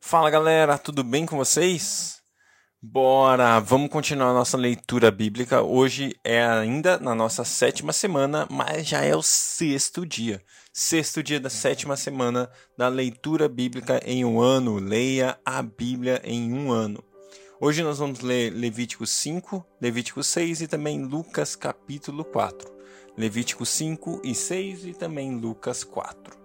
Fala galera, tudo bem com vocês? Bora, vamos continuar nossa leitura bíblica. Hoje é ainda na nossa sétima semana, mas já é o sexto dia. Sexto dia da sétima semana da leitura bíblica em um ano. Leia a Bíblia em um ano. Hoje nós vamos ler Levítico 5, Levítico 6 e também Lucas capítulo 4. Levítico 5 e 6 e também Lucas 4.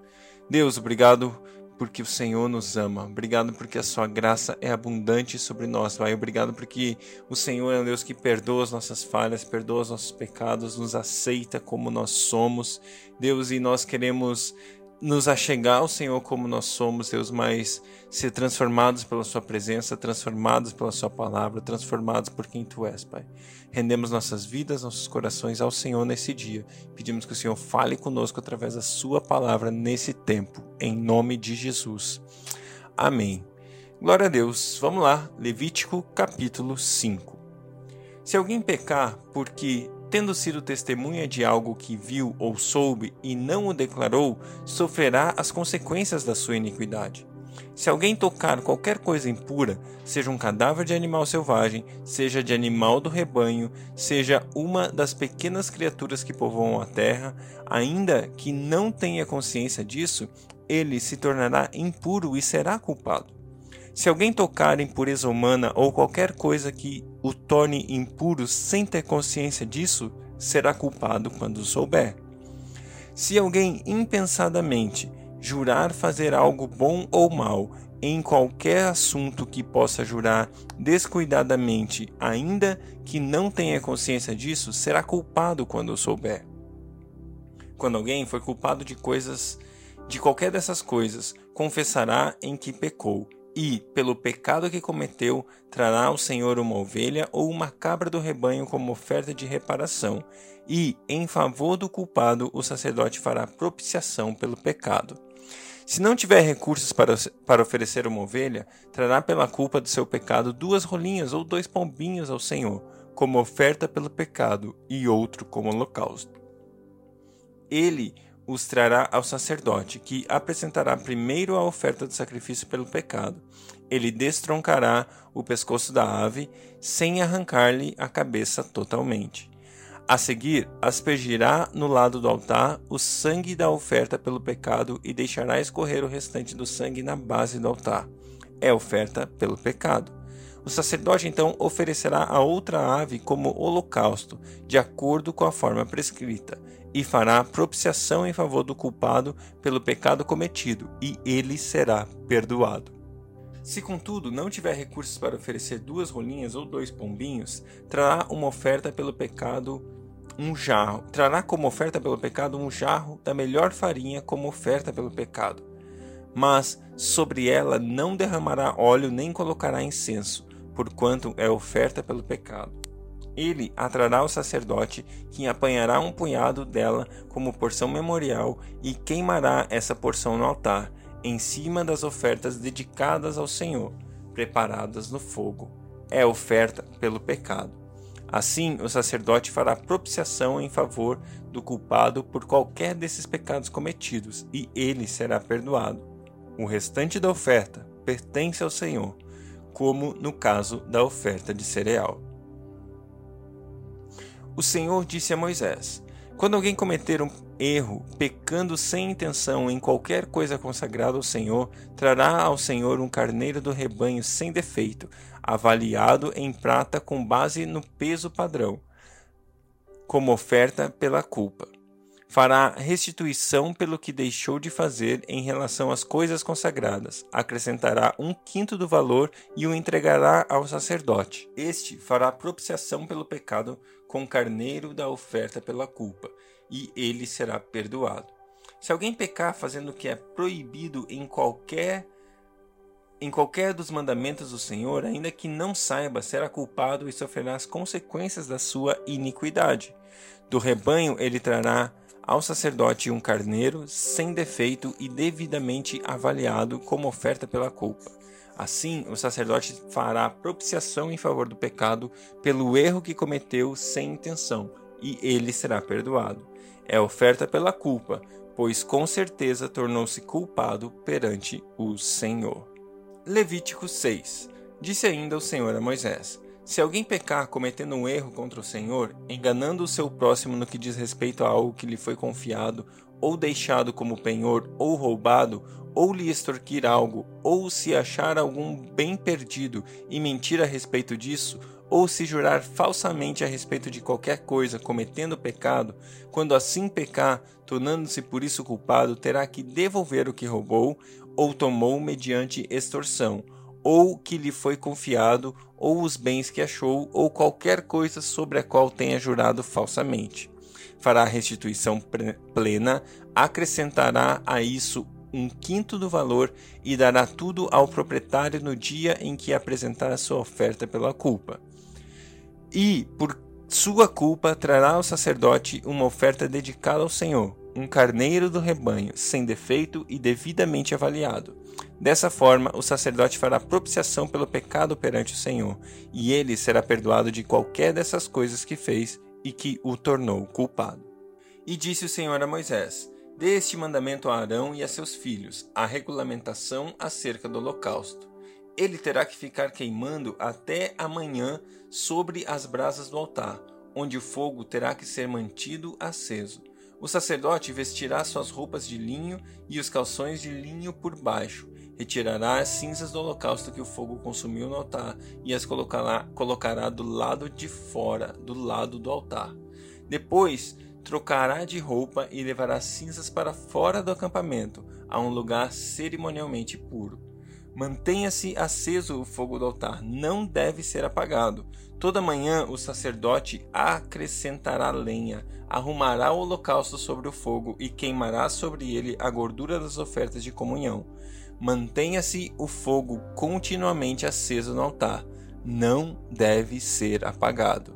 Deus, obrigado porque o Senhor nos ama. Obrigado porque a sua graça é abundante sobre nós, Pai. Obrigado porque o Senhor é um Deus que perdoa as nossas falhas, perdoa os nossos pecados, nos aceita como nós somos. Deus, e nós queremos nos achegar ao Senhor como nós somos, Deus, mas ser transformados pela Sua presença, transformados pela Sua palavra, transformados por quem Tu és, Pai. Rendemos nossas vidas, nossos corações ao Senhor nesse dia. Pedimos que o Senhor fale conosco através da Sua palavra nesse tempo, em nome de Jesus. Amém. Glória a Deus. Vamos lá, Levítico capítulo 5. Se alguém pecar porque tendo sido testemunha de algo que viu ou soube e não o declarou, sofrerá as consequências da sua iniquidade. Se alguém tocar qualquer coisa impura, seja um cadáver de animal selvagem, seja de animal do rebanho, seja uma das pequenas criaturas que povoam a terra, ainda que não tenha consciência disso, ele se tornará impuro e será culpado. Se alguém tocar impureza humana ou qualquer coisa que o torne impuro sem ter consciência disso, será culpado quando souber. Se alguém impensadamente jurar fazer algo bom ou mal em qualquer assunto que possa jurar descuidadamente, ainda que não tenha consciência disso, será culpado quando souber. Quando alguém for culpado de coisas, de qualquer dessas coisas, confessará em que pecou e, pelo pecado que cometeu, trará ao Senhor uma ovelha ou uma cabra do rebanho como oferta de reparação, e, em favor do culpado, o sacerdote fará propiciação pelo pecado. Se não tiver recursos para, para oferecer uma ovelha, trará pela culpa do seu pecado duas rolinhas ou dois pombinhos ao Senhor, como oferta pelo pecado, e outro como holocausto. Ele os trará ao sacerdote, que apresentará primeiro a oferta do sacrifício pelo pecado. Ele destroncará o pescoço da ave, sem arrancar-lhe a cabeça totalmente. A seguir, aspergirá no lado do altar o sangue da oferta pelo pecado e deixará escorrer o restante do sangue na base do altar. É oferta pelo pecado. O sacerdote então oferecerá a outra ave como holocausto, de acordo com a forma prescrita e fará propiciação em favor do culpado pelo pecado cometido, e ele será perdoado. Se, contudo, não tiver recursos para oferecer duas rolinhas ou dois pombinhos, trará uma oferta pelo pecado um jarro. Trará como oferta pelo pecado um jarro da melhor farinha como oferta pelo pecado. Mas sobre ela não derramará óleo nem colocará incenso, porquanto é oferta pelo pecado. Ele atrará o sacerdote, que apanhará um punhado dela como porção memorial e queimará essa porção no altar, em cima das ofertas dedicadas ao Senhor, preparadas no fogo. É oferta pelo pecado. Assim, o sacerdote fará propiciação em favor do culpado por qualquer desses pecados cometidos, e ele será perdoado. O restante da oferta pertence ao Senhor, como no caso da oferta de cereal. O Senhor disse a Moisés: Quando alguém cometer um erro, pecando sem intenção em qualquer coisa consagrada ao Senhor, trará ao Senhor um carneiro do rebanho sem defeito, avaliado em prata com base no peso padrão, como oferta pela culpa fará restituição pelo que deixou de fazer em relação às coisas consagradas, acrescentará um quinto do valor e o entregará ao sacerdote. Este fará propiciação pelo pecado com o carneiro da oferta pela culpa, e ele será perdoado. Se alguém pecar fazendo o que é proibido em qualquer em qualquer dos mandamentos do Senhor, ainda que não saiba, será culpado e sofrerá as consequências da sua iniquidade. Do rebanho ele trará ao sacerdote um carneiro sem defeito e devidamente avaliado como oferta pela culpa. Assim, o sacerdote fará propiciação em favor do pecado pelo erro que cometeu sem intenção, e ele será perdoado. É oferta pela culpa, pois com certeza tornou-se culpado perante o Senhor. Levítico 6 Disse ainda o Senhor a Moisés: Se alguém pecar cometendo um erro contra o Senhor, enganando o seu próximo no que diz respeito a algo que lhe foi confiado, ou deixado como penhor, ou roubado, ou lhe extorquir algo, ou se achar algum bem perdido e mentir a respeito disso, ou se jurar falsamente a respeito de qualquer coisa, cometendo pecado, quando assim pecar, tornando-se por isso culpado, terá que devolver o que roubou ou tomou mediante extorsão, ou que lhe foi confiado, ou os bens que achou, ou qualquer coisa sobre a qual tenha jurado falsamente. Fará restituição plena, acrescentará a isso um quinto do valor e dará tudo ao proprietário no dia em que apresentar a sua oferta pela culpa. E, por sua culpa, trará ao sacerdote uma oferta dedicada ao Senhor, um carneiro do rebanho, sem defeito e devidamente avaliado. Dessa forma, o sacerdote fará propiciação pelo pecado perante o Senhor, e ele será perdoado de qualquer dessas coisas que fez e que o tornou culpado. E disse o Senhor a Moisés: Dê este mandamento a Arão e a seus filhos, a regulamentação acerca do holocausto. Ele terá que ficar queimando até amanhã sobre as brasas do altar, onde o fogo terá que ser mantido aceso. O sacerdote vestirá suas roupas de linho e os calções de linho por baixo. Retirará as cinzas do holocausto que o fogo consumiu no altar e as colocará, colocará do lado de fora, do lado do altar. Depois trocará de roupa e levará cinzas para fora do acampamento, a um lugar cerimonialmente puro. Mantenha-se aceso o fogo do altar, não deve ser apagado. Toda manhã o sacerdote acrescentará lenha, arrumará o holocausto sobre o fogo e queimará sobre ele a gordura das ofertas de comunhão. Mantenha-se o fogo continuamente aceso no altar, não deve ser apagado.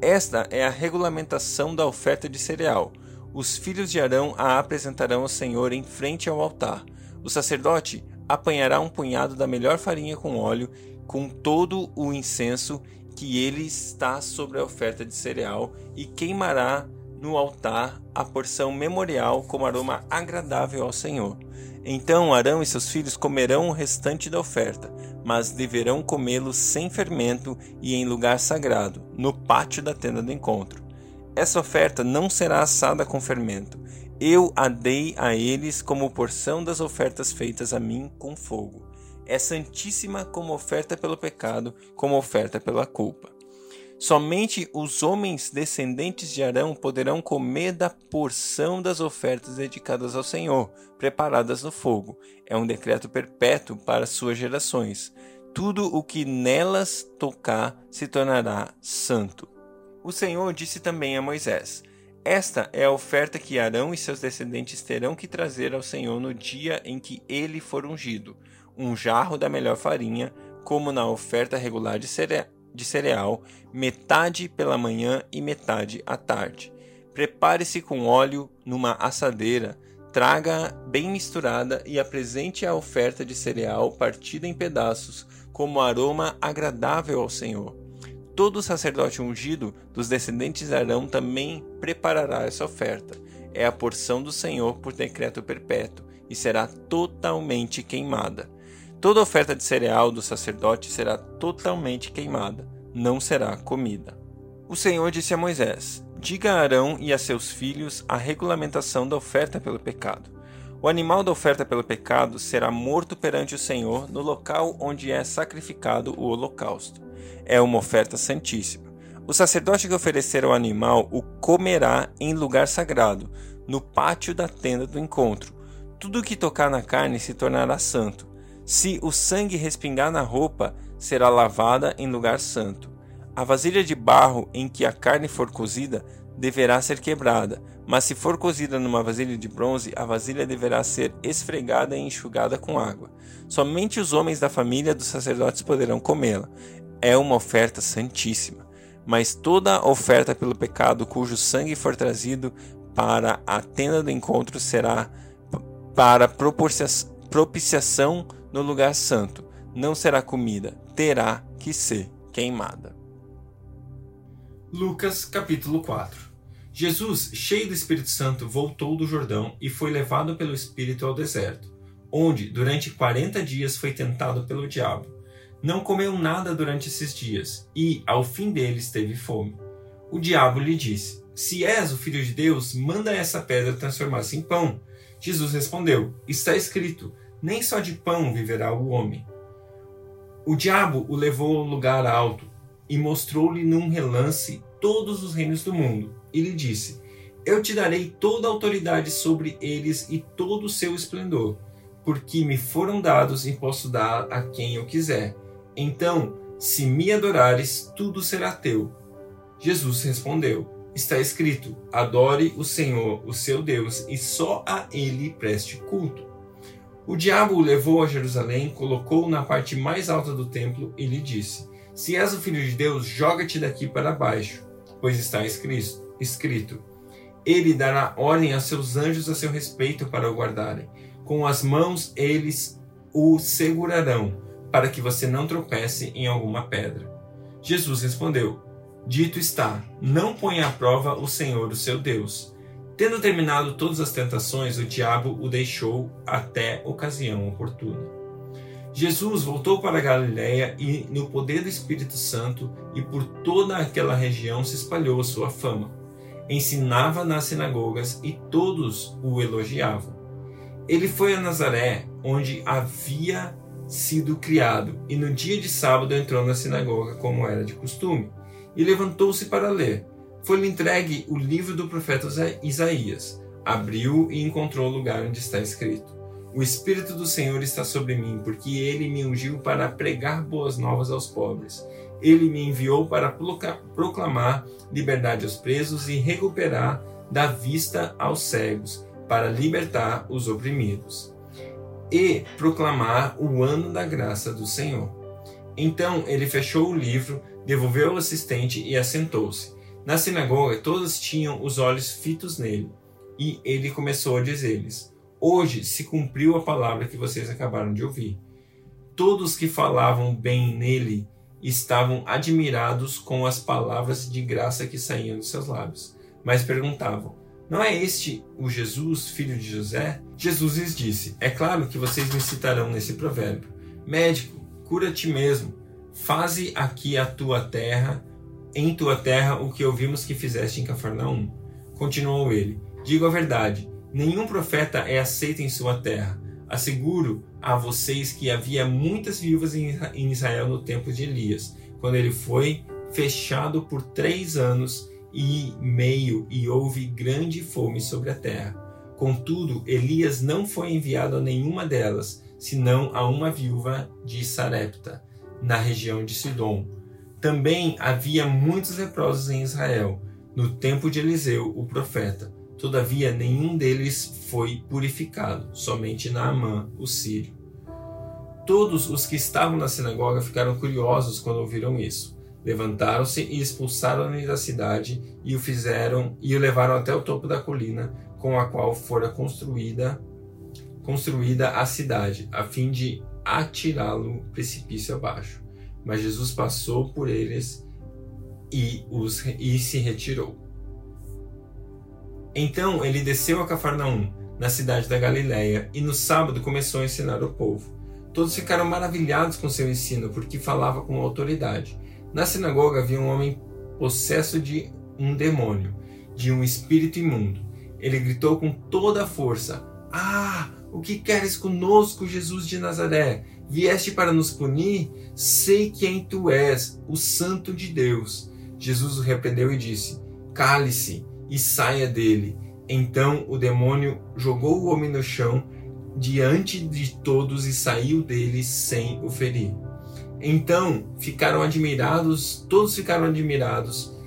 Esta é a regulamentação da oferta de cereal. Os filhos de Arão a apresentarão ao Senhor em frente ao altar. O sacerdote apanhará um punhado da melhor farinha com óleo, com todo o incenso que ele está sobre a oferta de cereal, e queimará no altar a porção memorial como aroma agradável ao Senhor. Então Arão e seus filhos comerão o restante da oferta, mas deverão comê-lo sem fermento e em lugar sagrado, no pátio da tenda do encontro. Essa oferta não será assada com fermento. Eu a dei a eles como porção das ofertas feitas a mim com fogo. É santíssima como oferta pelo pecado, como oferta pela culpa. Somente os homens descendentes de Arão poderão comer da porção das ofertas dedicadas ao Senhor, preparadas no fogo. É um decreto perpétuo para suas gerações. Tudo o que nelas tocar se tornará santo. O Senhor disse também a Moisés: Esta é a oferta que Arão e seus descendentes terão que trazer ao Senhor no dia em que ele for ungido: um jarro da melhor farinha, como na oferta regular de cereal de cereal, metade pela manhã e metade à tarde. Prepare-se com óleo numa assadeira, traga bem misturada e apresente a oferta de cereal partida em pedaços, como aroma agradável ao Senhor. Todo sacerdote ungido dos descendentes de Arão também preparará essa oferta. É a porção do Senhor por decreto perpétuo e será totalmente queimada. Toda oferta de cereal do sacerdote será totalmente queimada, não será comida. O Senhor disse a Moisés: Diga a Arão e a seus filhos a regulamentação da oferta pelo pecado. O animal da oferta pelo pecado será morto perante o Senhor no local onde é sacrificado o holocausto. É uma oferta santíssima. O sacerdote que oferecer o animal o comerá em lugar sagrado, no pátio da tenda do encontro. Tudo que tocar na carne se tornará santo se o sangue respingar na roupa, será lavada em lugar santo. A vasilha de barro em que a carne for cozida deverá ser quebrada, mas se for cozida numa vasilha de bronze, a vasilha deverá ser esfregada e enxugada com água. Somente os homens da família dos sacerdotes poderão comê-la. É uma oferta santíssima. Mas toda oferta pelo pecado cujo sangue for trazido para a tenda do encontro será para propiciação no lugar santo, não será comida, terá que ser queimada. Lucas capítulo 4 Jesus, cheio do Espírito Santo, voltou do Jordão e foi levado pelo Espírito ao deserto, onde durante quarenta dias foi tentado pelo diabo. Não comeu nada durante esses dias, e, ao fim deles, teve fome. O diabo lhe disse: Se és o filho de Deus, manda essa pedra transformar-se em pão. Jesus respondeu: Está escrito: Nem só de pão viverá o homem. O diabo o levou ao lugar alto e mostrou-lhe num relance todos os reinos do mundo. E lhe disse: Eu te darei toda a autoridade sobre eles e todo o seu esplendor, porque me foram dados e posso dar a quem eu quiser. Então, se me adorares, tudo será teu. Jesus respondeu: Está escrito: Adore o Senhor, o seu Deus, e só a ele preste culto. O diabo o levou a Jerusalém, colocou-o na parte mais alta do templo e lhe disse: Se és o filho de Deus, joga-te daqui para baixo, pois está escrito: escrito Ele dará ordem a seus anjos a seu respeito para o guardarem. Com as mãos eles o segurarão, para que você não tropece em alguma pedra. Jesus respondeu: Dito está: Não ponha à prova o Senhor, o seu Deus. Tendo terminado todas as tentações, o diabo o deixou até ocasião oportuna. Jesus voltou para Galiléia e, no poder do Espírito Santo, e por toda aquela região se espalhou a sua fama. Ensinava nas sinagogas e todos o elogiavam. Ele foi a Nazaré, onde havia sido criado, e no dia de sábado entrou na sinagoga, como era de costume, e levantou-se para ler foi-lhe entregue o livro do profeta Isaías. Abriu e encontrou o lugar onde está escrito: O Espírito do Senhor está sobre mim, porque ele me ungiu para pregar boas novas aos pobres. Ele me enviou para proclamar liberdade aos presos e recuperar da vista aos cegos, para libertar os oprimidos e proclamar o ano da graça do Senhor. Então ele fechou o livro, devolveu ao assistente e assentou-se. Na sinagoga, todos tinham os olhos fitos nele, e ele começou a dizer-lhes: Hoje se cumpriu a palavra que vocês acabaram de ouvir. Todos que falavam bem nele estavam admirados com as palavras de graça que saíam dos seus lábios, mas perguntavam: Não é este o Jesus, filho de José? Jesus lhes disse: É claro que vocês me citarão nesse provérbio: Médico, cura-te mesmo, faze aqui a tua terra em tua terra o que ouvimos que fizeste em Cafarnaum. Continuou ele: Digo a verdade, nenhum profeta é aceito em sua terra. Asseguro a vocês que havia muitas viúvas em Israel no tempo de Elias, quando ele foi fechado por três anos e meio e houve grande fome sobre a terra. Contudo, Elias não foi enviado a nenhuma delas, senão a uma viúva de Sarepta, na região de Sidom também havia muitos leprosos em Israel, no tempo de Eliseu, o profeta. Todavia, nenhum deles foi purificado, somente Naamã, o sírio. Todos os que estavam na sinagoga ficaram curiosos quando ouviram isso. Levantaram-se e expulsaram-no da cidade e o fizeram e o levaram até o topo da colina com a qual fora construída construída a cidade, a fim de atirá-lo precipício abaixo. Mas Jesus passou por eles e, os, e se retirou. Então ele desceu a Cafarnaum, na cidade da Galiléia, e no sábado começou a ensinar o povo. Todos ficaram maravilhados com seu ensino, porque falava com autoridade. Na sinagoga havia um homem possesso de um demônio, de um espírito imundo. Ele gritou com toda a força: Ah, o que queres conosco, Jesus de Nazaré? Vieste para nos punir? Sei quem tu és, o Santo de Deus. Jesus o repreendeu e disse: Cale-se e saia dele. Então o demônio jogou o homem no chão diante de todos e saiu dele sem o ferir. Então ficaram admirados, todos ficaram admirados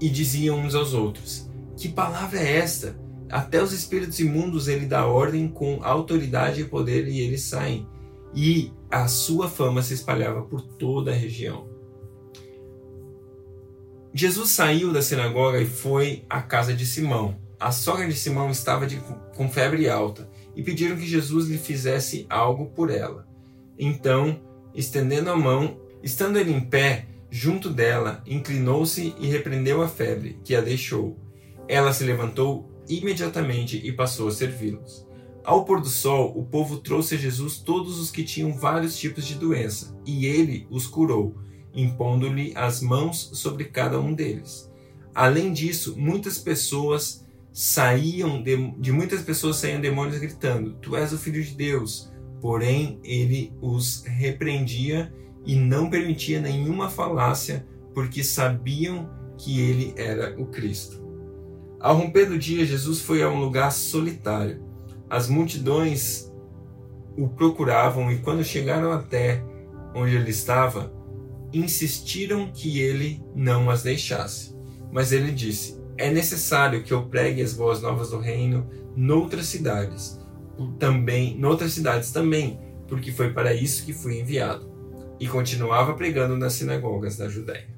e diziam uns aos outros: Que palavra é esta? Até os espíritos imundos ele dá ordem com autoridade e poder e eles saem e a sua fama se espalhava por toda a região. Jesus saiu da sinagoga e foi à casa de Simão. A sogra de Simão estava de, com febre alta e pediram que Jesus lhe fizesse algo por ela. Então, estendendo a mão, estando ele em pé, junto dela, inclinou-se e repreendeu a febre, que a deixou. Ela se levantou imediatamente e passou a servi-los. Ao pôr do sol, o povo trouxe a Jesus todos os que tinham vários tipos de doença, e ele os curou, impondo-lhe as mãos sobre cada um deles. Além disso, muitas pessoas saíam de, de muitas pessoas saíam demônios gritando: Tu és o filho de Deus. Porém, ele os repreendia e não permitia nenhuma falácia, porque sabiam que ele era o Cristo. Ao romper do dia, Jesus foi a um lugar solitário. As multidões o procuravam e, quando chegaram até onde ele estava, insistiram que ele não as deixasse. Mas ele disse: É necessário que eu pregue as boas novas do reino noutras cidades, também, noutras cidades também, porque foi para isso que fui enviado. E continuava pregando nas sinagogas da Judéia.